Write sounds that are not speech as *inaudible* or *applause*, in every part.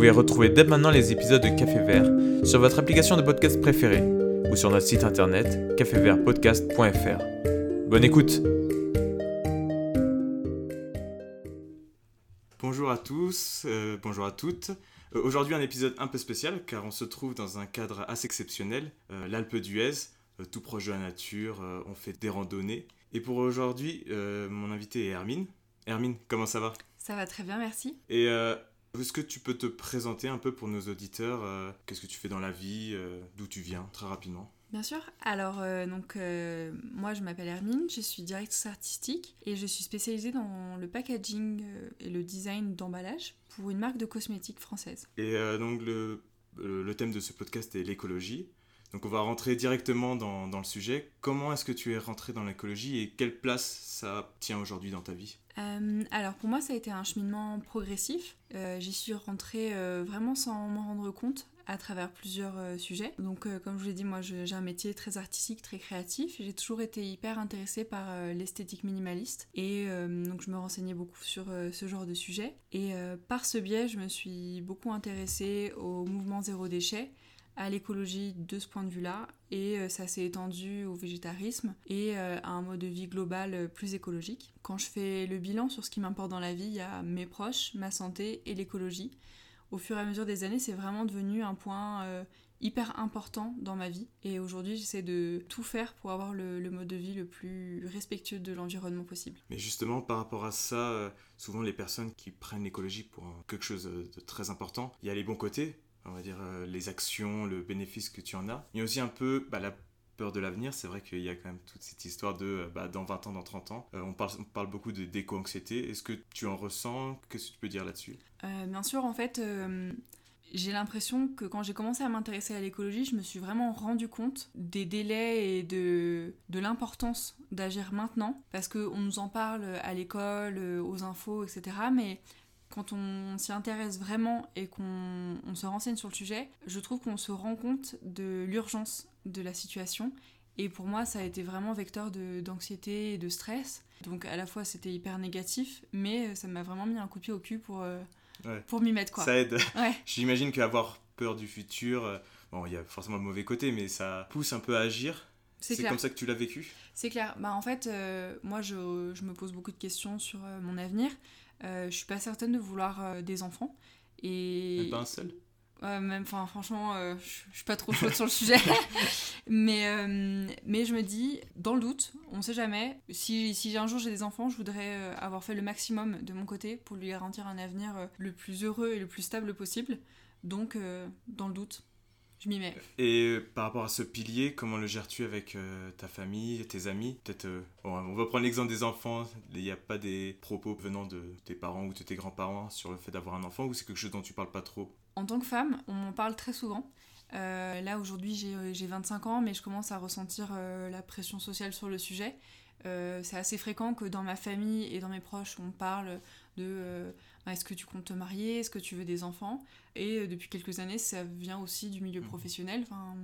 Vous pouvez retrouver dès maintenant les épisodes de Café Vert sur votre application de podcast préférée ou sur notre site internet cafévertpodcast.fr. Bonne écoute Bonjour à tous, euh, bonjour à toutes. Euh, Aujourd'hui un épisode un peu spécial car on se trouve dans un cadre assez exceptionnel, euh, l'Alpe d'Huez, euh, tout proche de la nature, euh, on fait des randonnées. Et pour aujourd'hui, euh, mon invité est Hermine. Hermine, comment ça va? Ça va très bien, merci. Et euh, est-ce que tu peux te présenter un peu pour nos auditeurs euh, Qu'est-ce que tu fais dans la vie euh, D'où tu viens Très rapidement? Bien sûr. Alors, euh, donc, moi, je m'appelle Hermine, je suis directrice artistique et je suis spécialisée dans le packaging et le design d'emballage pour une marque de cosmétiques française. Et donc le, le- le thème de ce podcast est l'écologie. Donc on va rentrer directement dans, le sujet. Comment est-ce que tu es rentré dans l'écologie et quelle place ça tient aujourd'hui dans ta vie? Euh, alors, pour moi, ça a été un cheminement progressif. Euh, J'y suis rentrée euh, vraiment sans m'en rendre compte à travers plusieurs sujets. Donc, comme je vous l'ai dit, moi, j'ai un métier très artistique, très créatif. J'ai toujours été hyper intéressée par l'esthétique minimaliste. Et donc, je me renseignais beaucoup sur ce genre de sujet. Et par ce biais, je me suis beaucoup intéressée au mouvement zéro déchet à l'écologie de ce point de vue-là et euh, ça s'est étendu au végétarisme et euh, à un mode de vie global euh, plus écologique. Quand je fais le bilan sur ce qui m'importe dans la vie, il y a mes proches, ma santé et l'écologie. Au fur et à mesure des années, c'est vraiment devenu un point hyper important dans ma vie et aujourd'hui j'essaie de tout faire pour avoir le, mode de vie le plus respectueux de l'environnement possible. Mais justement par rapport à ça, souvent les personnes qui prennent l'écologie pour quelque chose de très important, il y a les bons côtés, on va dire euh, les actions, le bénéfice que tu en as. Il y a aussi un peu bah, la peur de l'avenir, c'est vrai qu'il y a quand même toute cette histoire de euh, bah, dans 20 ans, dans 30 ans. Euh, on, parle, beaucoup de d'éco-anxiété. Est-ce que tu en ressens? Qu'est-ce que tu peux dire là-dessus? Bien sûr, en fait, j'ai l'impression que quand j'ai commencé à m'intéresser à l'écologie, je me suis vraiment rendu compte des délais et de, de l'importance d'agir maintenant. Parce qu'on nous en parle à l'école, aux infos, etc. Mais quand on s'y intéresse vraiment et qu'on on se renseigne sur le sujet, je trouve qu'on se rend compte de l'urgence de la situation. Et pour moi, ça a été vraiment vecteur d'anxiété et de stress. Donc à la fois, c'était hyper négatif, mais ça m'a vraiment mis un coup de pied au cul pour, euh, Ouais. pour m'y mettre. Quoi. Ça aide. *laughs* Ouais. *laughs* J'imagine qu'avoir peur du futur, euh, bon, il y a forcément le mauvais côté, mais ça pousse un peu à agir. C'est comme ça que tu l'as vécu? C'est clair. Bah, en fait, euh, moi, je, je me pose beaucoup de questions sur euh, mon avenir. Euh, je suis pas certaine de vouloir euh, des enfants. Et... Même pas un seul? Même, enfin, franchement, euh, je suis pas trop chaude sur le sujet. *laughs* mais, mais je me dis, dans le doute, on sait jamais. Si, si un jour j'ai des enfants, je voudrais avoir fait le maximum de mon côté pour lui garantir un avenir le plus heureux et le plus stable possible. Donc, dans le doute, je m'y mets. Et par rapport à ce pilier, comment le gères-tu avec euh, ta famille, tes amis? Peut-être, euh, bon, on va prendre l'exemple des enfants. Il n'y a pas des propos venant de tes parents ou de tes grands-parents sur le fait d'avoir un enfant ou c'est quelque chose dont tu parles pas trop? En tant que femme, on m'en parle très souvent. Euh, là, aujourd'hui, j'ai j'ai 25 ans, mais je commence à ressentir la pression sociale sur le sujet. C'est assez fréquent que dans ma famille et dans mes proches, on parle de est-ce que tu comptes te marier, est-ce que tu veux des enfants? Et euh, depuis quelques années, ça vient aussi du milieu Mhm. professionnel. Enfin,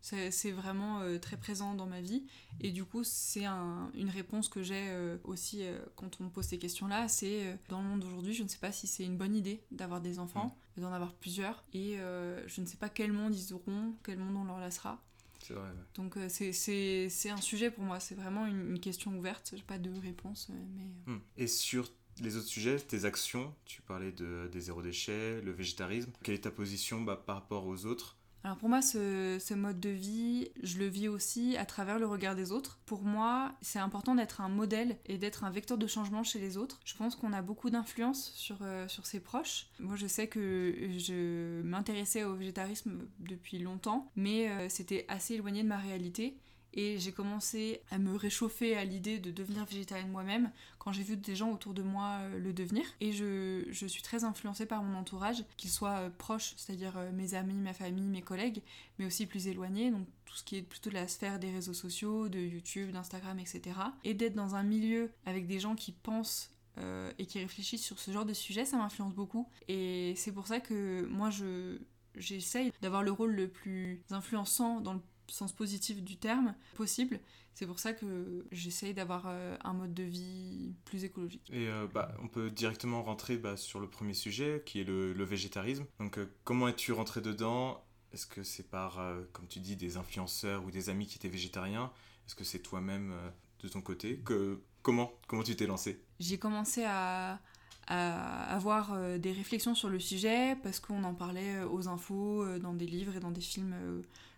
c'est vraiment euh, très présent dans ma vie. Et du coup, c'est un- une réponse que j'ai euh, aussi quand on me pose ces questions-là. C'est dans le monde d'aujourd'hui, je ne sais pas si c'est une bonne idée d'avoir des enfants, d'en avoir plusieurs. Et euh, je ne sais pas quel monde ils auront, quel monde on leur laissera. C'est vrai, ouais. Donc euh, c'est- un sujet pour moi, c'est vraiment une, une question ouverte. J'ai pas de réponse, mais... Hmm. Et sur les autres sujets, tes actions, tu parlais de, des zéro déchets, le végétarisme. Quelle est ta position bah, par rapport aux autres? Alors pour moi, ce, mode de vie, je le vis aussi à travers le regard des autres. Pour moi, c'est important d'être un modèle et d'être un vecteur de changement chez les autres. Je pense qu'on a beaucoup d'influence sur, euh, sur ses proches. Moi, je sais que je m'intéressais au végétarisme depuis longtemps, mais euh, c'était assez éloigné de ma réalité. Et j'ai commencé à me réchauffer à l'idée de devenir végétarienne moi-même quand j'ai vu des gens autour de moi euh, le devenir. Et je, je, suis très influencée par mon entourage, qu'ils soient euh, proches, c'est-à-dire euh, mes amis, ma famille, mes collègues, mais aussi plus éloignés, donc tout ce qui est plutôt de la sphère des réseaux sociaux, de YouTube, d'Instagram, etc. Et d'être dans un milieu avec des gens qui pensent et qui réfléchissent sur ce genre de sujet, ça m'influence beaucoup. Et c'est pour ça que moi, je, j'essaye d'avoir le rôle le plus influençant dans le sens positif du terme possible. C'est pour ça que j'essaye d'avoir euh, un mode de vie plus écologique. Et euh, bah, on peut directement rentrer bah, sur le premier sujet, qui est le, végétarisme. Donc euh, comment es-tu rentré dedans? Est-ce que c'est par, comme tu dis, des influenceurs ou des amis qui étaient végétariens? Est-ce que c'est toi-même de ton côté? Que, Comment Comment tu t'es lancé? J'ai commencé à, à avoir des réflexions sur le sujet parce qu'on en parlait aux infos, dans des livres et dans des films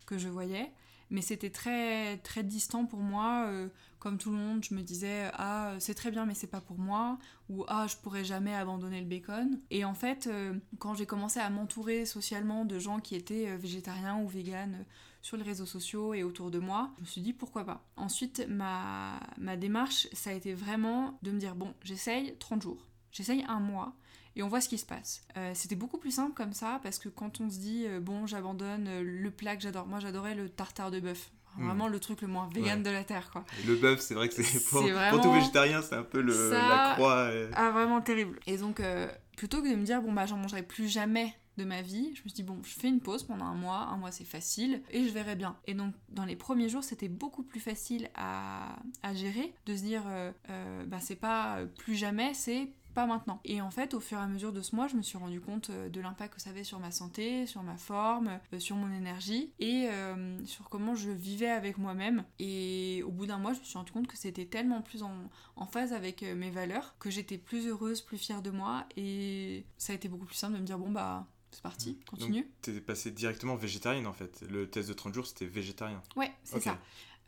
que je voyais. Mais c'était très, très distant pour moi. Euh, comme tout le monde, je me disais Ah, c'est très bien, mais c'est pas pour moi. Ou Ah, je pourrais jamais abandonner le bacon. Et en fait, euh, quand j'ai commencé à m'entourer socialement de gens qui étaient euh, végétariens ou véganes sur les réseaux sociaux et autour de moi, je me suis dit pourquoi pas? Ensuite, ma, ma démarche, ça a été vraiment de me dire Bon, j'essaye 30 jours. J'essaye un mois et on voit ce qui se passe. Euh, c'était beaucoup plus simple comme ça parce que quand on se dit euh, bon j'abandonne euh, le plat que j'adore, moi j'adorais le tartare de bœuf. Hmm. Vraiment le truc le moins vegan de la terre quoi. le bœuf c'est vrai que c'est pour, vraiment... tout végétarien c'est un peu le, la croix. Ah vraiment terrible. Et donc plutôt que de me dire bon bah j'en mangerai plus jamais de ma vie, je me suis dit bon je fais une pause pendant un mois, un mois c'est facile et je verrai bien. Et donc dans les premiers jours c'était beaucoup plus facile à, à, gérer, de se dire bah c'est pas plus jamais, c'est maintenant. Et en fait, au fur et à mesure de ce mois, je me suis rendu compte euh, de l'impact que ça avait sur ma santé, sur ma forme, euh, sur mon énergie et euh, sur comment je vivais avec moi-même. Et au bout d'un mois, je me suis rendu compte que c'était tellement plus en, en, phase avec mes valeurs que j'étais plus heureuse, plus fière de moi et ça a été beaucoup plus simple de me dire bon bah c'est parti, continue. Tu es passé directement végétarienne en fait. Le test de 30 jours, c'était végétarien. Ouais, c'est ça.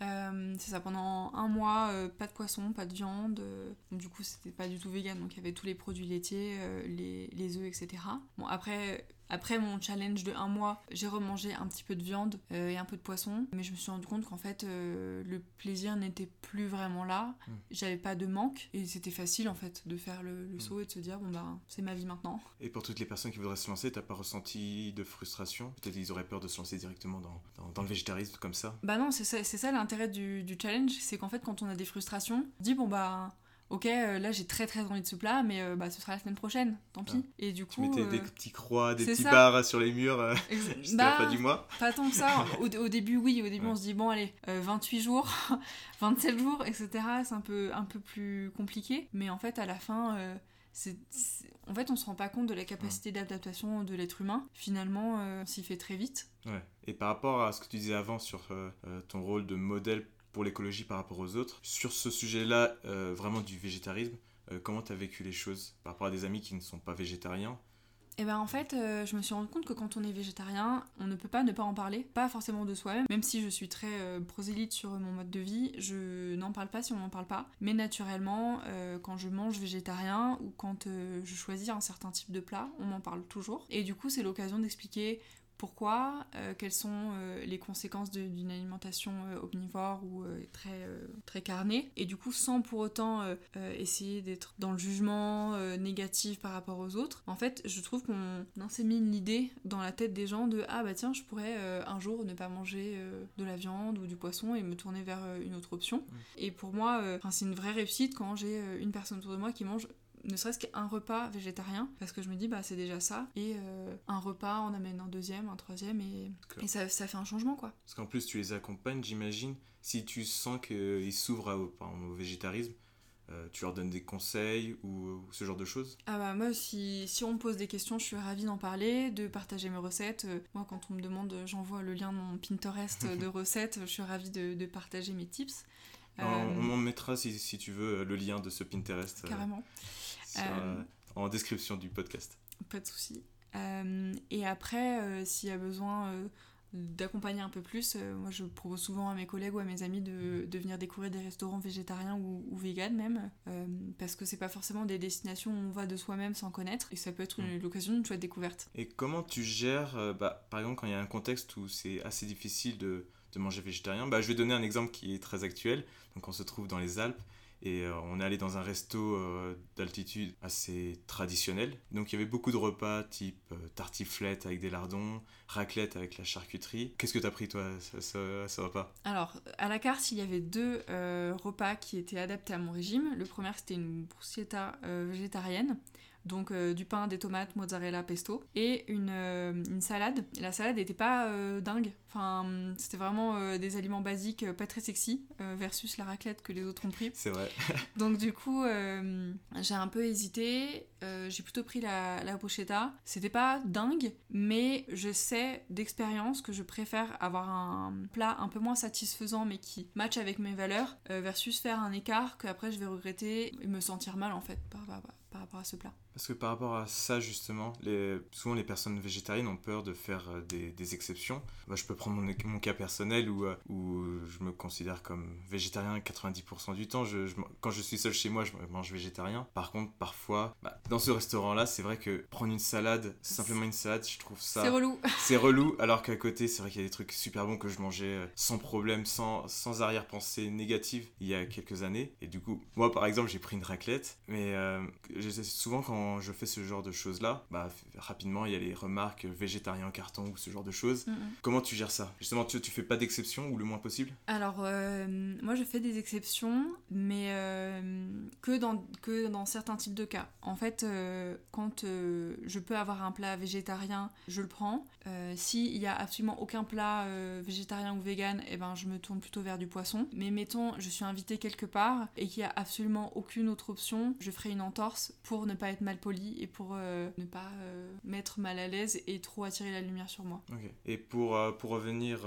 Euh, c'est ça, pendant un mois, euh, pas de poisson, pas de viande. Euh, du coup, c'était pas du tout vegan, donc il y avait tous les produits laitiers, les, les œufs, etc. Bon, après, après mon challenge de un mois, j'ai remangé un petit peu de viande euh, et un peu de poisson, mais je me suis rendu compte qu'en fait euh, le plaisir n'était plus vraiment là. Hmm. J'avais pas de manque et c'était facile en fait de faire le, hmm. saut et de se dire bon bah c'est ma vie maintenant. Et pour toutes les personnes qui voudraient se lancer, t'as pas ressenti de frustration? Peut-être qu'ils auraient peur de se lancer directement dans, dans, le végétarisme comme ça? Bah non, c'est ça, ça l'intérêt du, du challenge, c'est qu'en fait quand on a des frustrations, on dit bon bah ok, euh, là j'ai très très envie de ce plat, mais euh, bah, ce sera la semaine prochaine, tant pis. Et du coup. Tu mettais des euh, petits croix, des petits barres sur les murs *laughs* jusqu'à bah, la fin du mois Pas tant que ça. Au, début, oui, au début on se dit, bon, allez, 28 jours, *laughs* 27 jours, etc. C'est un peu, un peu plus compliqué, mais en fait, à la fin. c'est, en fait, on se rend pas compte de la capacité d'adaptation de l'être humain. Finalement, on s'y fait très vite. Ouais. Et par rapport à ce que tu disais avant sur ton rôle de modèle pour l'écologie par rapport aux autres. Sur ce sujet-là, euh, vraiment du végétarisme, euh, comment tu as vécu les choses par rapport à des amis qui ne sont pas végétariens? Eh ben en fait, euh, je me suis rendu compte que quand on est végétarien, on ne peut pas ne pas en parler, pas forcément de soi-même, même si je suis très prosélyte sur mon mode de vie, je n'en parle pas si on n'en parle pas. Mais naturellement, quand je mange végétarien ou quand je choisis un certain type de plat, on m'en parle toujours. Et du coup, c'est l'occasion d'expliquer pourquoi, euh, quelles sont euh, les conséquences d'une alimentation euh, omnivore ou très, très carnée, et du coup sans pour autant essayer d'être dans le jugement négatif par rapport aux autres. En fait, je trouve qu'on insémine l'idée dans la tête des gens de ah bah tiens, je pourrais un jour ne pas manger de la viande ou du poisson et me tourner vers une autre option. Mmh. Et pour moi, c'est une vraie réussite quand j'ai une personne autour de moi qui mange ne serait-ce qu'un repas végétarien, parce que je me dis, bah c'est déjà ça, et euh, un repas, on amène un deuxième, un troisième, et, et ça, ça, fait un changement, quoi. Parce qu'en plus, tu les accompagnes, j'imagine, si tu sens qu'ils s'ouvrent au, au végétarisme, euh, tu leur donnes des conseils ou, ce genre de choses? Ah bah moi si, si on me pose des questions je suis ravie d'en parler, de partager mes recettes. Euh, moi quand on me demande j'envoie le lien de mon Pinterest de *laughs* recettes, je suis ravie de, de partager mes tips. On, on mettra si, si, tu veux le lien de ce Pinterest. Carrément. Euh, en description du podcast. Pas de souci. Euh, et après, euh, s'il y a besoin d'accompagner un peu plus, moi je propose souvent à mes collègues ou à mes amis de, de venir découvrir des restaurants végétariens ou, ou véganes même, parce que c'est pas forcément des destinations où on va de soi-même sans connaître, et ça peut être mm. l'occasion d'une chouette découverte. Et comment tu gères, bah, par exemple, quand il y a un contexte où c'est assez difficile de de manger végétarien. Bah, je vais donner un exemple qui est très actuel. Donc on se trouve dans les Alpes et euh, on est allé dans un resto euh, d'altitude assez traditionnel. Donc il y avait beaucoup de repas type euh, tartiflette avec des lardons, raclette avec la charcuterie. Qu'est-ce que tu as pris toi, ça, ça, va pas Alors, à la carte, il y avait deux repas qui étaient adaptés à mon régime. Le premier, c'était une bruschetta végétarienne donc euh, du pain, des tomates, mozzarella, pesto, et une, euh, une salade. La salade n'était pas euh, dingue, enfin c'était vraiment des aliments basiques, pas très sexy, versus la raclette que les autres ont pris. C'est vrai. *laughs* donc du coup, j'ai un peu hésité, j'ai plutôt pris la, la bruschetta. C'était pas dingue, mais je sais d'expérience que je préfère avoir un plat un peu moins satisfaisant, mais qui match avec mes valeurs, versus faire un écart que après je vais regretter et me sentir mal en fait par, par rapport à ce plat. Parce que par rapport à ça, justement, les, souvent les personnes végétariennes ont peur de faire euh, des, des exceptions. Je peux prendre mon, mon cas personnel où, euh, où je me considère comme végétarien 90% du temps. Je, quand je suis seul chez moi, je mange végétarien. Par contre, parfois, bah, dans ce restaurant-là, c'est vrai que prendre une salade, simplement une salade, je trouve ça. C'est relou. *laughs* c'est relou, alors qu'à côté, c'est vrai qu'il y a des trucs super bons que je mangeais euh, sans problème, sans, sans arrière-pensée négative il y a quelques années. Et du coup, moi, par exemple, j'ai pris une raclette, mais souvent quand je fais ce genre de choses-là, bah, rapidement, il y a les remarques végétarien en carton ou ce genre de choses. Comment tu gères ça? Justement, tu, tu fais pas d'exception ou le moins possible? Alors, euh, moi, je fais des exceptions, mais euh, que, dans, que dans certains types de cas. En fait, euh, quand je peux avoir un plat végétarien, je le prends. S'il y a absolument aucun plat végétarien ou vegan, eh ben, je me tourne plutôt vers du poisson. Mais mettons, je suis invitée quelque part et qu'il y a absolument aucune autre option, je ferai une entorse pour ne pas être mal poli et pour euh, ne pas euh, mettre mal à l'aise et trop attirer la lumière sur moi. Et pour, euh, pour revenir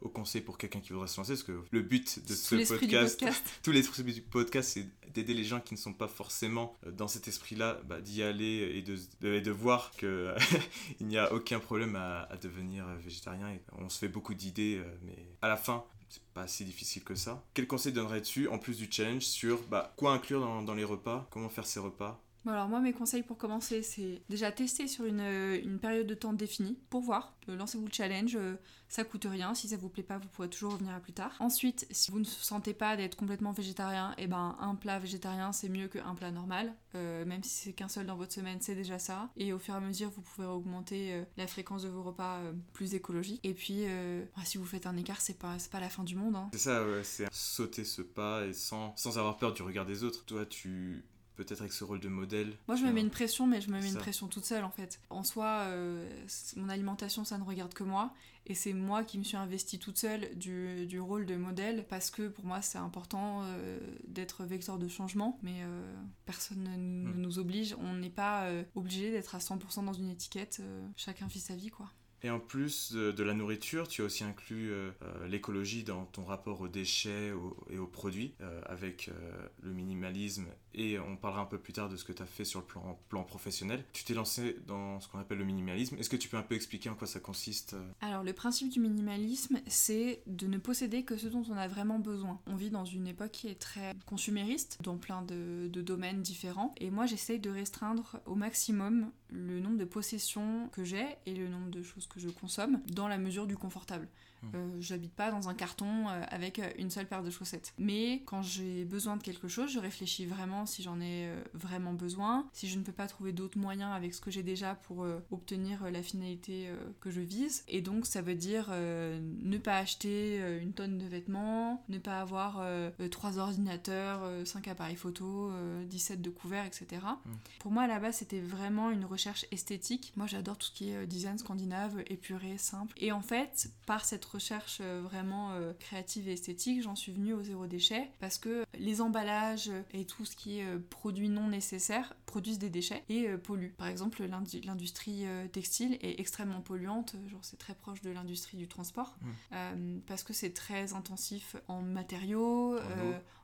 au conseil pour quelqu'un qui voudrait se lancer, parce que le but de ce podcast, podcast. *laughs* tous les trucs du podcast, c'est d'aider les gens qui ne sont pas forcément dans cet esprit-là, bah, d'y aller et de, de, de voir qu'il *laughs* n'y a aucun problème à, à, devenir végétarien. Et on se fait beaucoup d'idées, mais à la fin, c'est pas si difficile que ça. Quel conseil donnerais-tu, en plus du challenge, sur bah, quoi inclure dans, dans les repas, comment faire ses repas? Alors moi mes conseils pour commencer c'est déjà tester sur une, une, période de temps définie pour voir, euh, lancez-vous le challenge, euh, ça coûte rien, si ça vous plaît pas vous pourrez toujours revenir à plus tard. Ensuite si vous ne sentez pas d'être complètement végétarien, et eh ben un plat végétarien c'est mieux qu'un plat normal, euh, même si c'est qu'un seul dans votre semaine c'est déjà ça. Et au fur et à mesure vous pouvez augmenter la fréquence de vos repas plus écologiques. Et puis bah, si vous faites un écart c'est pas, pas la fin du monde. Hein. C'est ça, ouais, c'est sauter ce pas et sans, sans avoir peur du regard des autres. Toi tu peut-être avec ce rôle de modèle. Moi, je me mets une pression, mais je me mets une pression toute seule en fait. En soi, euh, mon alimentation, ça ne regarde que moi. Et c'est moi qui me suis investie toute seule du, du, rôle de modèle parce que pour moi, c'est important euh, d'être vecteur de changement. Mais euh, personne ne, hmm. nous oblige. On n'est pas obligé d'être à 100% dans une étiquette. chacun vit sa vie, quoi. Et en plus de, la nourriture, tu as aussi inclus euh, euh, l'écologie dans ton rapport aux déchets et aux produits, euh, avec le minimalisme. Et on parlera un peu plus tard de ce que tu as fait sur le plan, professionnel. Tu t'es lancé dans ce qu'on appelle le minimalisme. Est-ce que tu peux un peu expliquer en quoi ça consiste Alors, le principe du minimalisme, c'est de ne posséder que ce dont on a vraiment besoin. On vit dans une époque qui est très consumériste, dans plein de, de domaines différents. Et moi, j'essaye de restreindre au maximum le nombre de possessions que j'ai et le nombre de choses que je consomme dans la mesure du confortable. Euh, j'habite pas dans un carton euh, avec euh, une seule paire de chaussettes. Mais quand j'ai besoin de quelque chose, je réfléchis vraiment si j'en ai vraiment besoin, si je ne peux pas trouver d'autres moyens avec ce que j'ai déjà pour obtenir la finalité que je vise. Et donc ça veut dire ne pas acheter une tonne de vêtements, ne pas avoir trois ordinateurs, cinq appareils photo, 17 de couverts, etc. Mmh. Pour moi à la base c'était vraiment une recherche esthétique. Moi j'adore tout ce qui est design scandinave, épuré, simple. Et en fait par cette recherche euh, vraiment euh, créative et esthétique, j'en suis venue au zéro déchet parce que les emballages et tout ce qui est euh, produit non nécessaire produisent des déchets et polluent. Par exemple, l'industrie textile est extrêmement polluante, genre c'est très proche de l'industrie du transport mmh. parce que c'est très intensif en matériaux,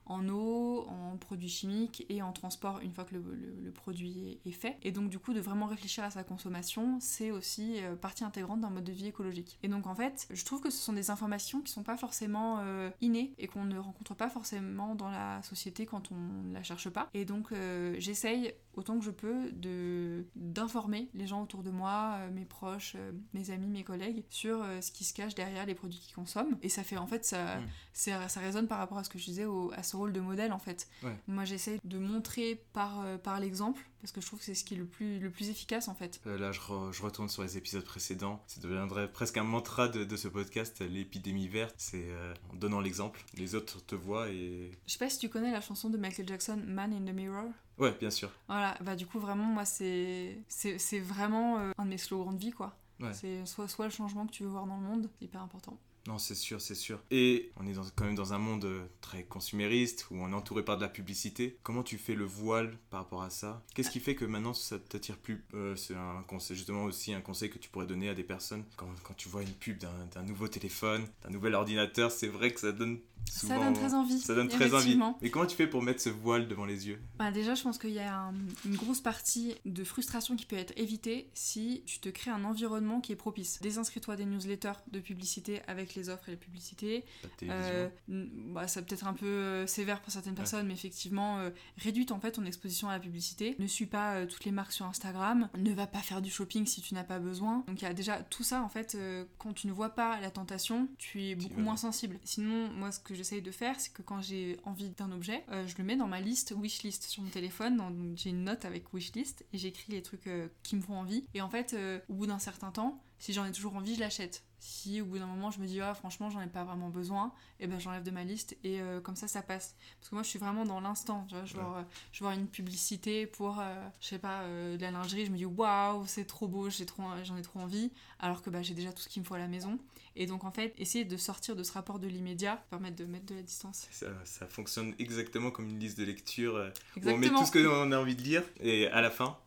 en eau, en produits chimiques et en transport une fois que le, produit est, fait. Et donc du coup de vraiment réfléchir à sa consommation, c'est aussi euh, partie intégrante d'un mode de vie écologique. Et donc en fait, je trouve que ce sont des informations qui sont pas forcément euh, innées et qu'on ne rencontre pas forcément dans la société quand on ne la cherche pas. Et donc euh, j'essaye autant que je peux de d'informer les gens autour de moi, mes proches, mes amis, mes collègues sur ce qui se cache derrière les produits qu'ils consomment. Et ça fait en fait ça, mm. ça, résonne par rapport à ce que je disais au, à ce rôle de modèle en fait. Moi j'essaie de montrer par, euh, par l'exemple parce que je trouve que c'est ce qui est le plus, le plus efficace en fait. Euh, là je, je, retourne sur les épisodes précédents, ça deviendrait presque un mantra de, de ce podcast, l'épidémie verte, c'est euh, en donnant l'exemple, les autres te voient et... Je sais pas si tu connais la chanson de Michael Jackson, Man in the Mirror. Ouais, bien sûr. Voilà, bah du coup vraiment moi c'est c'est vraiment un de mes slogans de vie quoi. C'est soit, soit le changement que tu veux voir dans le monde, hyper important. Non, c'est sûr, c'est sûr. Et on est quand même dans un monde euh, très consumériste où on est entouré par de la publicité. Comment tu fais le voile par rapport à ça? Qu'est-ce qui fait que maintenant ça t'attire plus euh, C'est un conseil, justement aussi un conseil que tu pourrais donner à des personnes? Quand tu vois une pub d'un nouveau téléphone, d'un nouvel ordinateur. C'est vrai que ça donne ça donne très envie. Ça donne très envie. Mais comment tu fais pour mettre ce voile devant les yeux? Bah Déjà, je pense qu'il y a une grosse partie de frustration qui peut être évitée si tu te crées un environnement qui est propice. Désinscris-toi des newsletters de publicité avec les offres et les publicités. Euh, bah, ça peut être un peu euh, sévère pour certaines personnes, mais effectivement, euh, réduis en fait ton exposition à la publicité. Ne suis pas euh, toutes les marques sur Instagram. Ne va pas faire du shopping si tu n'as pas besoin. Donc il y a déjà tout ça en fait. quand tu ne vois pas la tentation, tu es beaucoup moins sensible. Sinon, moi, ce que j'essaye de faire, c'est que quand j'ai envie d'un objet, euh, je le mets dans ma liste wishlist sur mon téléphone. J'ai une note avec wishlist et j'écris les trucs euh, qui me font envie. Et en fait, euh, au bout d'un certain temps, si j'en ai toujours envie, je l'achète. Si au bout d'un moment je me dis ah franchement j'en ai pas vraiment besoin, et eh ben j'enlève de ma liste et comme ça ça passe. Parce que moi je suis vraiment dans l'instant, je vois une publicité pour je sais pas de la lingerie, je me dis waouh c'est trop beau, j'ai trop j'en ai trop envie, alors que bah, j'ai déjà tout ce qu'il me faut à la maison. Et donc en fait, essayer de sortir de ce rapport de l'immédiat permettre de mettre de la distance. Ça, fonctionne exactement comme une liste de lecture euh, où on met tout ce qu'on a envie de lire et à la fin,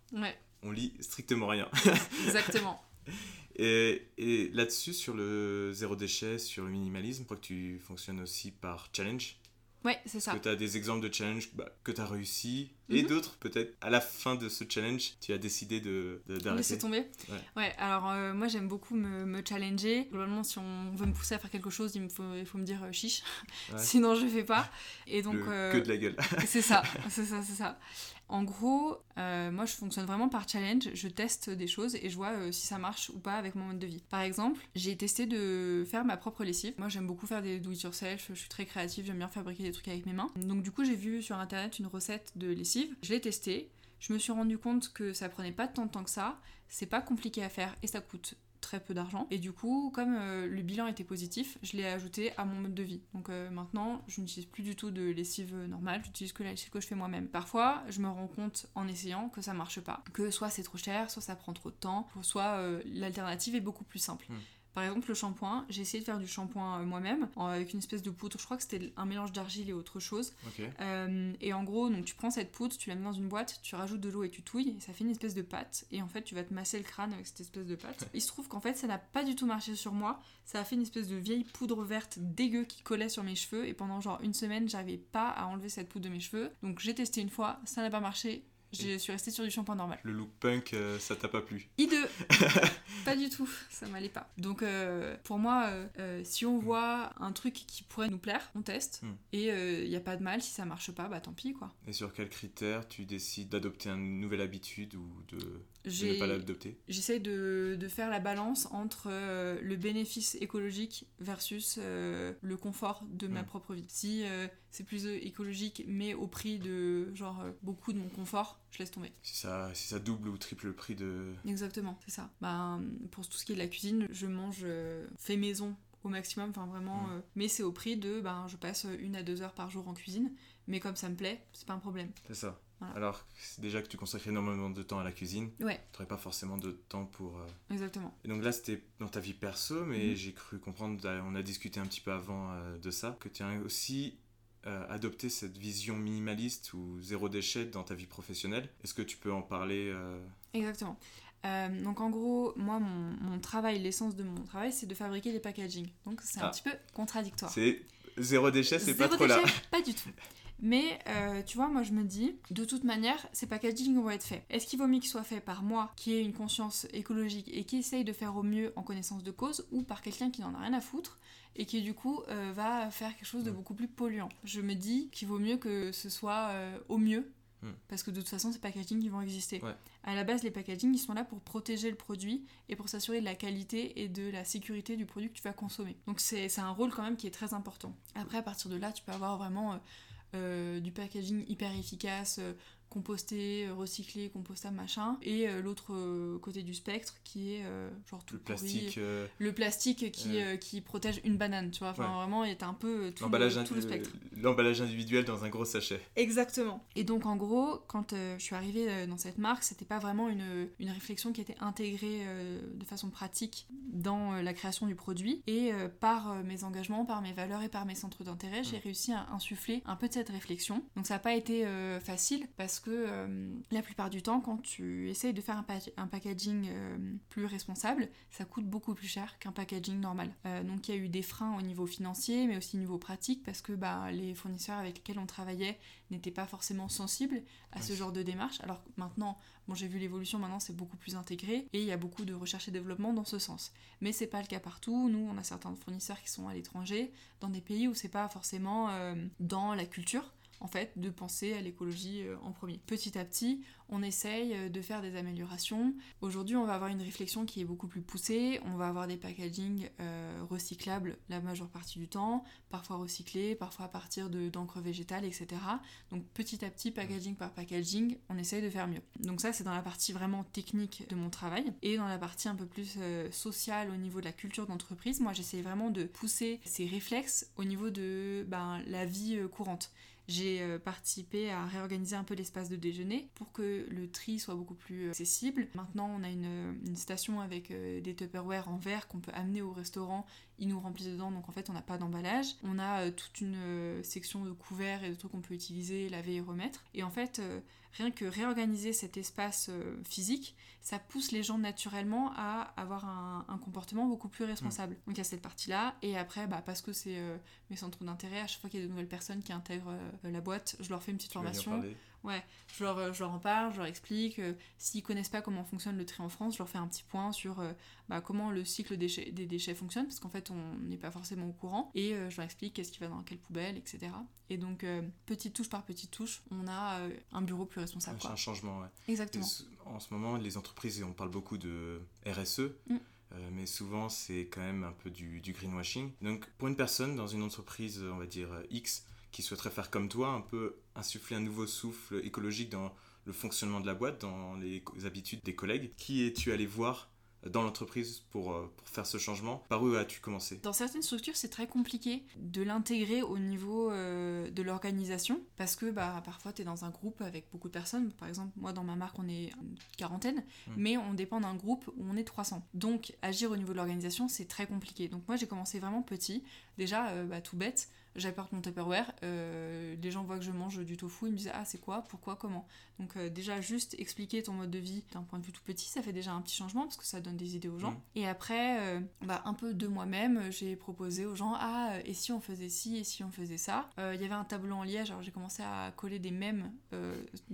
on lit strictement rien. *laughs* Exactement. Et, et là-dessus, sur le zéro déchet, sur le minimalisme, je crois que tu fonctionnes aussi par challenge. Ouais, c'est ça. Que tu as des exemples de challenge bah, que tu as réussi et mhm. d'autres, peut-être, à la fin de ce challenge, tu as décidé de, d'arrêter. Laisser tomber. Ouais, alors euh, moi j'aime beaucoup me, me, challenger. Globalement, si on veut me pousser à faire quelque chose, il, faut, il faut me dire euh, chiche. *laughs* Sinon, je fais pas. Et donc. Euh, que de la gueule. *laughs* c'est ça, *laughs* c'est ça, c'est ça. En gros, euh, moi je fonctionne vraiment par challenge, je teste des choses et je vois euh, si ça marche ou pas avec mon mode de vie. Par exemple, j'ai testé de faire ma propre lessive. Moi j'aime beaucoup faire des do it yourself, je suis très créative, j'aime bien fabriquer des trucs avec mes mains. Donc du coup j'ai vu sur internet une recette de lessive, je l'ai testée. Je me suis rendu compte que ça prenait pas tant de temps que ça, c'est pas compliqué à faire et ça coûte très peu d'argent. Et du coup, comme euh, le bilan était positif, je l'ai ajouté à mon mode de vie. Donc euh, maintenant, je n'utilise plus du tout de lessive normale, j'utilise que la lessive que je fais moi-même. Parfois, je me rends compte en essayant que ça marche pas. Que soit c'est trop cher, soit ça prend trop de temps, soit euh, l'alternative est beaucoup plus simple. Hmm. Par exemple, le shampoing, j'ai essayé de faire du shampoing euh, moi-même avec une espèce de poudre. Je crois que c'était un mélange d'argile et autre chose. Euh, et en gros, donc tu prends cette poudre, tu la mets dans une boîte, tu rajoutes de l'eau et tu touilles, et ça fait une espèce de pâte. Et en fait, tu vas te masser le crâne avec cette espèce de pâte. *laughs* Il se trouve qu'en fait, ça n'a pas du tout marché sur moi. Ça a fait une espèce de vieille poudre verte dégueu qui collait sur mes cheveux. Et pendant genre une semaine, j'arrivais pas à enlever cette poudre de mes cheveux. Donc j'ai testé une fois, ça n'a pas marché je suis restée sur du shampoing normal. Le look punk, euh, ça t'a pas plu I2 *laughs* Pas du tout, ça m'allait pas. Donc euh, pour moi, euh, si on voit un truc qui pourrait nous plaire, on teste. Hmm. Et il n'y a pas de mal, si ça marche pas, bah tant pis quoi. Et sur quels critères tu décides d'adopter une nouvelle habitude ou de, ne pas l'adopter J'essaie de, de, faire la balance entre le bénéfice écologique versus le confort de ma propre vie. Si c'est plus écologique mais au prix de genre beaucoup de mon confort, je laisse tomber. Si ça, si ça double ou triple le prix de... Exactement, c'est ça. Bah, pour tout ce qui est de la cuisine, je mange euh, fait maison au maximum, enfin vraiment, euh, mais c'est au prix de, ben, je passe une à deux heures par jour en cuisine, mais comme ça me plaît, c'est pas un problème. C'est ça. Alors, déjà que tu consacres énormément de temps à la cuisine, ouais. tu n'aurais pas forcément de temps pour... Euh, Exactement. Et donc là, c'était dans ta vie perso, mais mm. j'ai cru comprendre, on a discuté un petit peu avant de ça, que tu as aussi euh, adopter cette vision minimaliste ou zéro déchet dans ta vie professionnelle. Est-ce que tu peux en parler euh? Exactement. Euh, donc en gros, moi, mon, travail, l'essence de mon travail, c'est de fabriquer des packaging. Donc c'est un ah. petit peu contradictoire. C'est zéro déchet, c'est pas trop là. Pas du tout. *laughs* Mais euh, tu vois, moi je me dis, de toute manière, ces packaging vont être faits. Est-ce qu'il vaut mieux qu'ils soient faits par moi, qui ai une conscience écologique et qui essaye de faire au mieux en connaissance de cause, ou par quelqu'un qui n'en a rien à foutre et qui du coup euh, va faire quelque chose de beaucoup plus polluant? Je me dis qu'il vaut mieux que ce soit euh, au mieux Hmm. parce que de toute façon, ces packaging ils vont exister. Ouais. À la base, les packaging ils sont là pour protéger le produit et pour s'assurer de la qualité et de la sécurité du produit que tu vas consommer. Donc c'est un rôle quand même qui est très important. Après, à partir de là, tu peux avoir vraiment euh, du packaging hyper efficace, euh, composté, euh, recyclé, compostable, machin, et euh, l'autre euh, côté du spectre qui est euh, genre tout Le pourri. plastique, Le plastique qui, qui protège une banane, tu vois. Enfin, Ouais. vraiment, il est un peu tout, l'emballage le, tout le indi- spectre. l'emballage individuel dans un gros sachet. Exactement. Et donc en gros, quand je suis arrivée dans cette marque, c'était pas vraiment une, une réflexion qui était intégrée de façon pratique dans la création du produit. Et par mes engagements, par mes valeurs et par mes centres d'intérêt, j'ai réussi à insuffler un peu de cette réflexion. Donc ça n'a pas été facile parce que euh, la plupart du temps, quand tu essayes de faire un, pa- un packaging euh, plus responsable, ça coûte beaucoup plus cher qu'un packaging normal. Euh, donc il y a eu des freins au niveau financier, mais aussi au niveau pratique, parce que bah, les fournisseurs avec lesquels on travaillait n'étaient pas forcément sensibles à ce genre de démarche. Alors que maintenant, bon, j'ai vu l'évolution, maintenant c'est beaucoup plus intégré, et il y a beaucoup de recherche et développement dans ce sens. Mais c'est pas le cas partout. Nous, on a certains fournisseurs qui sont à l'étranger, dans des pays où c'est pas forcément dans la culture en fait, de penser à l'écologie euh, en premier. Petit à petit, on essaye euh, de faire des améliorations. Aujourd'hui, on va avoir une réflexion qui est beaucoup plus poussée. On va avoir des packaging euh, recyclables la majeure partie du temps, parfois recyclés, parfois à partir de- d'encre végétale, etc. Donc petit à petit, packaging par packaging, on essaye de faire mieux. Donc ça, c'est dans la partie vraiment technique de mon travail. Et dans la partie un peu plus sociale au niveau de la culture d'entreprise, moi, j'essaye vraiment de pousser ces réflexes au niveau de ben, la vie courante. J'ai euh, participé à réorganiser un peu l'espace de déjeuner pour que le tri soit beaucoup plus euh, accessible. Maintenant, on a une, une station avec euh, des Tupperware en verre qu'on peut amener au restaurant. Ils nous remplissent dedans, donc en fait, on n'a pas d'emballage. On a euh, toute une euh, section de couverts et de trucs qu'on peut utiliser, laver et remettre. Et en fait, euh, rien que réorganiser cet espace euh, physique, ça pousse les gens naturellement à avoir un, un comportement beaucoup plus responsable. Donc il y a cette partie-là. Et après, bah, parce que c'est euh, mes centres d'intérêt, à chaque fois qu'il y a de nouvelles personnes qui intègrent euh, la boîte, je leur fais une petite Tu formation. Ouais, je leur, je leur en parle, je leur explique. euh, S'ils connaissent pas comment fonctionne le tri en France, je leur fais un petit point sur euh, bah, comment le cycle déchets- des déchets fonctionne, parce qu'en fait, on n'est pas forcément au courant. Et euh, je leur explique qu'est-ce qui va dans quelle poubelle, etc. Et donc, euh, petite touche par petite touche, on a euh, un bureau plus responsable. un, Quoi. un changement, ouais. Exactement. Et En ce moment, les entreprises, on parle beaucoup de RSE, Mm. euh, mais souvent c'est quand même un peu du, du greenwashing. Donc pour une personne dans une entreprise, on va dire euh, X, qui souhaiterait faire comme toi, un peu insuffler un nouveau souffle écologique dans le fonctionnement de la boîte, dans les co- habitudes des collègues, qui es-tu allé voir dans l'entreprise pour, euh, pour faire ce changement Par où as-tu commencé? Dans certaines structures, c'est très compliqué de l'intégrer au niveau euh, de l'organisation parce que bah, parfois tu es dans un groupe avec beaucoup de personnes. Par exemple, moi dans ma marque, on est une quarantaine, Mm. mais on dépend d'un groupe où on est 300. Donc agir au niveau de l'organisation, c'est très compliqué. Donc moi j'ai commencé vraiment petit. Déjà, euh, bah, tout bête, j'apporte mon Tupperware, euh, les gens voient que je mange du tofu, ils me disent ah c'est quoi, pourquoi, comment? Donc euh, déjà juste expliquer ton mode de vie d'un point de vue tout petit, ça fait déjà un petit changement parce que ça donne des idées aux gens. Mm. Et après, euh, bah, un peu de moi-même, j'ai proposé aux gens ah euh, et si on faisait ci et si on faisait ça? Il y avait un tableau en liège, alors j'ai commencé à coller des mèmes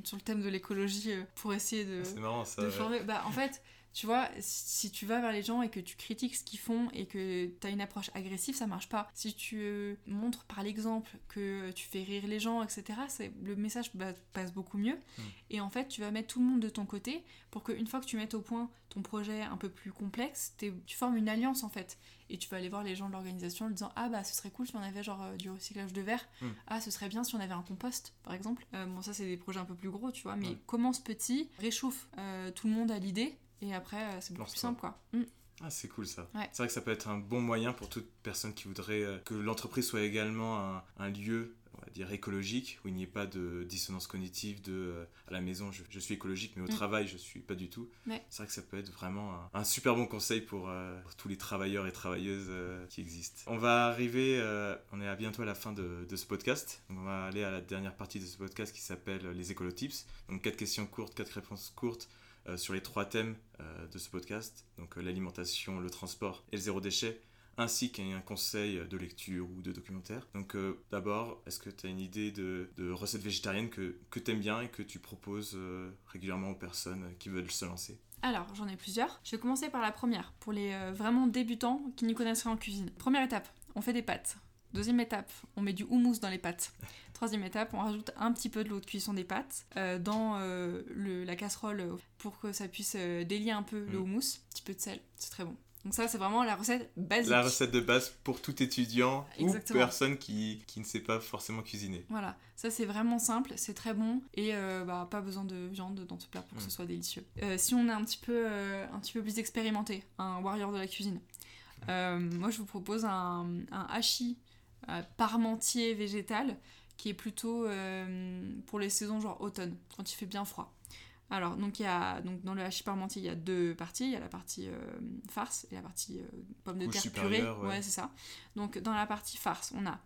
sur le thème de l'écologie pour essayer de, C'est marrant ça. de ouais. former. Bah en fait. Tu vois, si tu vas vers les gens et que tu critiques ce qu'ils font et que tu as une approche agressive, ça marche pas. Si tu euh, montres par l'exemple que tu fais rire les gens, etc., le message passe beaucoup mieux. Mm. Et en fait, tu vas mettre tout le monde de ton côté pour qu'une fois que tu mettes au point ton projet un peu plus complexe, tu formes une alliance en fait. Et tu vas aller voir les gens de l'organisation en leur disant Ah bah ce serait cool si on avait genre euh, du recyclage de verre. Mm. Ah ce serait bien si on avait un compost par exemple. Euh, bon, ça c'est des projets un peu plus gros, tu vois, mais Mm. commence petit, réchauffe euh, tout le monde à l'idée. Et après, euh, c'est beaucoup plus simple, quoi. Mm. Ah, c'est cool ça. Ouais. C'est vrai que ça peut être un bon moyen pour toute personne qui voudrait euh, que l'entreprise soit également un, un lieu, on va dire, écologique, où il n'y ait pas de dissonance cognitive de euh, à la maison je, je suis écologique, mais au Mm. travail je suis pas du tout. Ouais. C'est vrai que ça peut être vraiment un, un super bon conseil pour, euh, pour tous les travailleurs et travailleuses euh, qui existent. On va arriver, euh, on est à bientôt à la fin de, de ce podcast. Donc on va aller à la dernière partie de ce podcast qui s'appelle les écolotips. Donc quatre questions courtes, quatre réponses courtes euh, sur les trois thèmes euh, de ce podcast, donc euh, l'alimentation, le transport et le zéro déchet, ainsi qu'un conseil de lecture ou de documentaire. Donc d'abord, est-ce que tu as une idée de, de recette végétarienne que, que tu aimes bien et que tu proposes régulièrement aux personnes qui veulent se lancer? Alors, j'en ai plusieurs. Je vais commencer par la première, pour les vraiment débutants qui n'y connaissent rien en cuisine. Première étape, on fait des pâtes. Deuxième étape, on met du houmous dans les pâtes. Troisième étape, on rajoute un petit peu de l'eau de cuisson des pâtes euh, dans euh, le- la casserole pour que ça puisse euh, délier un peu le Mm. houmous. Un petit peu de sel, c'est très bon. Donc ça, c'est vraiment la recette basique. La recette de base pour tout étudiant Exactement. ou personne qui, qui ne sait pas forcément cuisiner. Voilà, ça c'est vraiment simple, c'est très bon et euh, bah, pas besoin de viande dans ce plat pour que ce Mm. soit délicieux. Euh, si on est un petit peu, euh, un petit peu plus expérimenté, un warrior de la cuisine, moi je vous propose un, un hachis parmentier végétal qui est plutôt euh, pour les saisons genre automne, quand il fait bien froid. Alors, donc, il y a, donc dans le hachis parmentier, il y a deux parties. Il y a la partie euh, farce et la partie euh, pomme de terre purée. ouais. c'est ça. Donc, dans la partie farce, on a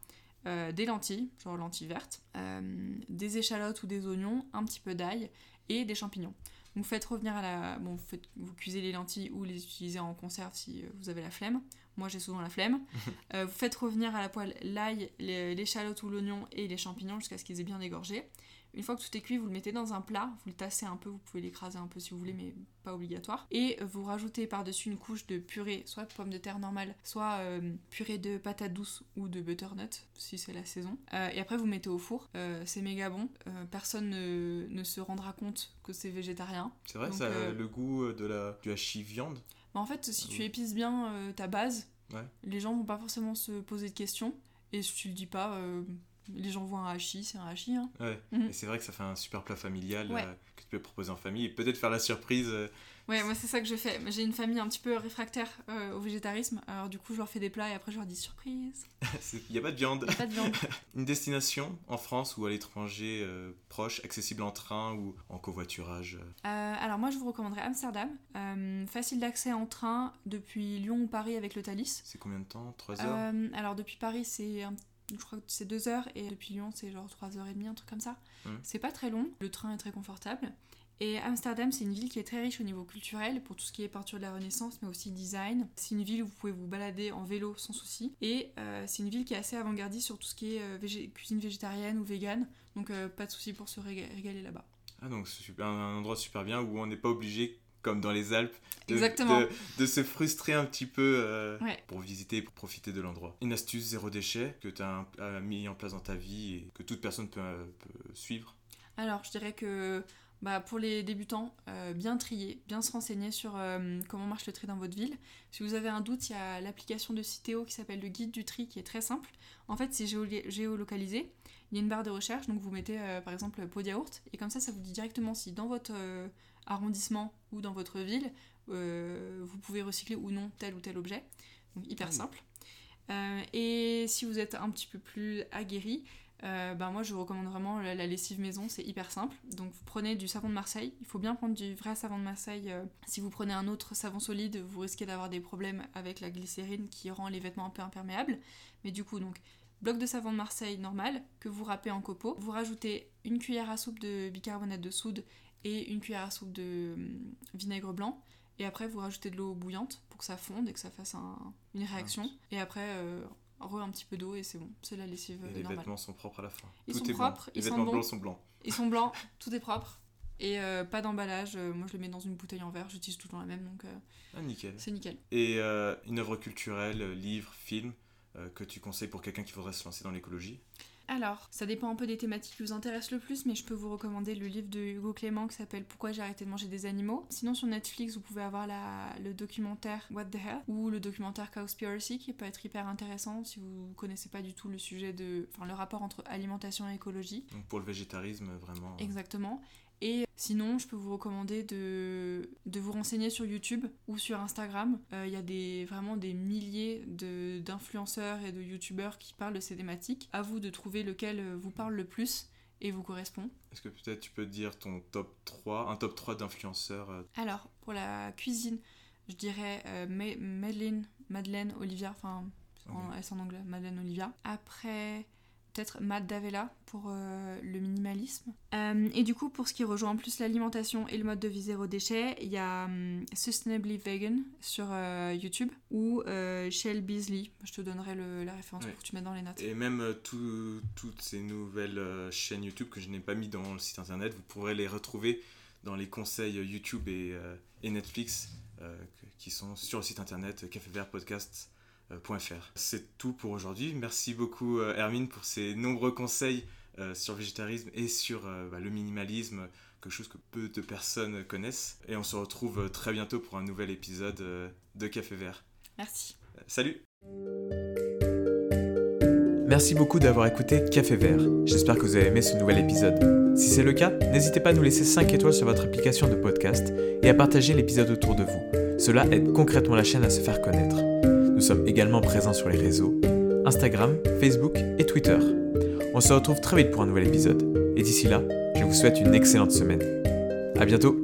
euh, des lentilles, genre lentilles vertes, euh, des échalotes ou des oignons, un petit peu d'ail et des champignons. Vous faites revenir à la. Bon, vous, faites, vous cuisez les lentilles ou les utilisez en conserve si vous avez la flemme. Moi, j'ai souvent la flemme. *laughs* Euh, vous faites revenir à la poêle l'ail, les- l'échalote ou l'oignon et les champignons jusqu'à ce qu'ils aient bien dégorgé. Une fois que tout est cuit, vous le mettez dans un plat, vous le tassez un peu, vous pouvez l'écraser un peu si vous voulez, mais pas obligatoire. Et vous rajoutez par-dessus une couche de purée, soit de pommes de terre normale, soit euh, purée de patates douces ou de butternut, si c'est la saison. Euh, et après, vous mettez au four. Euh, c'est méga bon. Personne ne, ne se rendra compte que c'est végétarien. C'est vrai, Donc, ça a le goût de la, du hachis viande Mais en fait, si Ah tu oui. épices bien euh, ta base, Ouais. les gens vont pas forcément se poser de questions. Et si tu le dis pas, euh, les gens voient un hachis, c'est un hachis. Hein. Ouais, Mhm. et c'est vrai que ça fait un super plat familial Ouais. euh, que tu peux proposer en famille et peut-être faire la surprise. Ouais, moi c'est ça que je fais. J'ai une famille un petit peu réfractaire euh, au végétarisme, alors du coup je leur fais des plats et après je leur dis surprise, *laughs* Il n'y a pas de viande. pas de viande. *laughs* Une destination en France ou à l'étranger euh, proche, accessible en train ou en covoiturage. euh, alors moi je vous recommanderais Amsterdam, facile d'accès en train depuis Lyon ou Paris avec le Thalys. C'est combien de temps? 3 heures? Alors depuis Paris c'est un- je crois que c'est deux heures et depuis Lyon c'est genre 3h30, un truc comme ça. Mhm. C'est pas très long, le train est très confortable. Et Amsterdam, c'est une ville qui est très riche au niveau culturel pour tout ce qui est peinture de la Renaissance, mais aussi design. C'est une ville où vous pouvez vous balader en vélo sans souci. Et euh, c'est une ville qui est assez avant-gardiste sur tout ce qui est euh, cuisine végétarienne ou vegan. Donc euh, pas de souci pour se réga- régaler là-bas. Ah, donc c'est un endroit super bien où on n'est pas obligé, comme dans les Alpes, de, Exactement. de, de se frustrer un petit peu euh, Ouais. pour visiter et pour profiter de l'endroit. Une astuce zéro déchet que tu as, mis en place dans ta vie et que toute personne peut, peut suivre. Alors, je dirais que bah, pour les débutants, euh, bien trier, bien se renseigner sur euh, comment marche le tri dans votre ville. Si vous avez un doute, il y a l'application de Citeo qui s'appelle le guide du tri qui est très simple. En fait, c'est géo- géolocalisé. Il y a une barre de recherche, donc vous mettez euh, par exemple pot de yaourt, et comme ça, ça vous dit directement si dans votre arrondissement ou dans votre ville, vous pouvez recycler ou non tel ou tel objet. Donc hyper Ah simple. Et si vous êtes un petit peu plus aguerri, euh, ben moi je vous recommande vraiment la, la lessive maison, c'est hyper simple. Donc vous prenez du savon de Marseille, il faut bien prendre du vrai savon de Marseille. euh, si vous prenez un autre savon solide, vous risquez d'avoir des problèmes avec la glycérine qui rend les vêtements un peu imperméables. Mais du coup, donc bloc de savon de Marseille normal que vous râpez en copeaux. Vous rajoutez une cuillère à soupe de bicarbonate de soude et une cuillère à soupe de hum, vinaigre blanc. Et après, vous rajoutez de l'eau bouillante pour que ça fonde et que ça fasse un- une réaction. Et après, euh, re un petit peu d'eau et c'est bon. C'est la lessive Et euh, les normale. vêtements sont propres à la fin. Ils Tout sont est propres, blanc. ils Les sont vêtements bons. blancs sont blancs. Ils sont blancs, *laughs* tout est propre. Et euh, pas d'emballage. euh, moi, je le mets dans une bouteille en verre. J'utilise toujours la même, donc euh, Ah, nickel. c'est nickel. Et euh, une œuvre culturelle, livre, film, que tu conseilles pour quelqu'un qui voudrait se lancer dans l'écologie? Alors, ça dépend un peu des thématiques qui vous intéressent le plus, mais je peux vous recommander le livre de Hugo Clément qui s'appelle Pourquoi j'ai arrêté de manger des animaux. Sinon, sur Netflix, vous pouvez avoir la, le documentaire What the Hell ou le documentaire Cowspiracy qui peut être hyper intéressant si vous connaissez pas du tout le sujet de. Enfin, le rapport entre alimentation et écologie. Donc pour le végétarisme, vraiment. euh, Exactement. Et sinon, je peux vous recommander de, de vous renseigner sur YouTube ou sur Instagram. Euh, Il y a des, vraiment des milliers de- d'influenceurs et de YouTubeurs qui parlent de ces thématiques. À vous de trouver lequel euh, vous parle le plus et vous correspond. Est-ce que peut-être tu peux dire ton top 3, un top 3 d'influenceurs euh, Alors, pour la cuisine, je dirais euh, Ma- Madeleine, Madeleine Olivia, enfin, en- Ok. elle c'est en anglais, Madeleine Olivia. Après, peut-être Matt Davella pour euh, le minimalisme. Euh, et du coup, pour ce qui rejoint plus l'alimentation et le mode de vie zéro déchet, il y a hum, Sustainably Vegan sur euh, YouTube ou Shell Beasley. Je te donnerai la référence pour que tu mettes dans les notes. Et même toutes ces nouvelles chaînes YouTube que je n'ai pas mis dans le site internet, vous pourrez les retrouver dans les conseils YouTube et, et Netflix qui sont sur le site internet Café Vert Podcast C'est tout pour aujourd'hui. Merci beaucoup euh, Hermine pour ces nombreux conseils euh, sur le végétarisme et sur bah, le minimalisme, quelque chose que peu de personnes connaissent. Et on se retrouve très bientôt pour un nouvel épisode de Café Vert. Merci. Salut Merci beaucoup d'avoir écouté Café Vert. J'espère que vous avez aimé ce nouvel épisode. Si c'est le cas, n'hésitez pas à nous laisser 5 étoiles sur votre application de podcast et à partager l'épisode autour de vous. Cela aide concrètement la chaîne à se faire connaître. Nous sommes également présents sur les réseaux Instagram, Facebook et Twitter. On se retrouve très vite pour un nouvel épisode. Et d'ici là, je vous souhaite une excellente semaine. A bientôt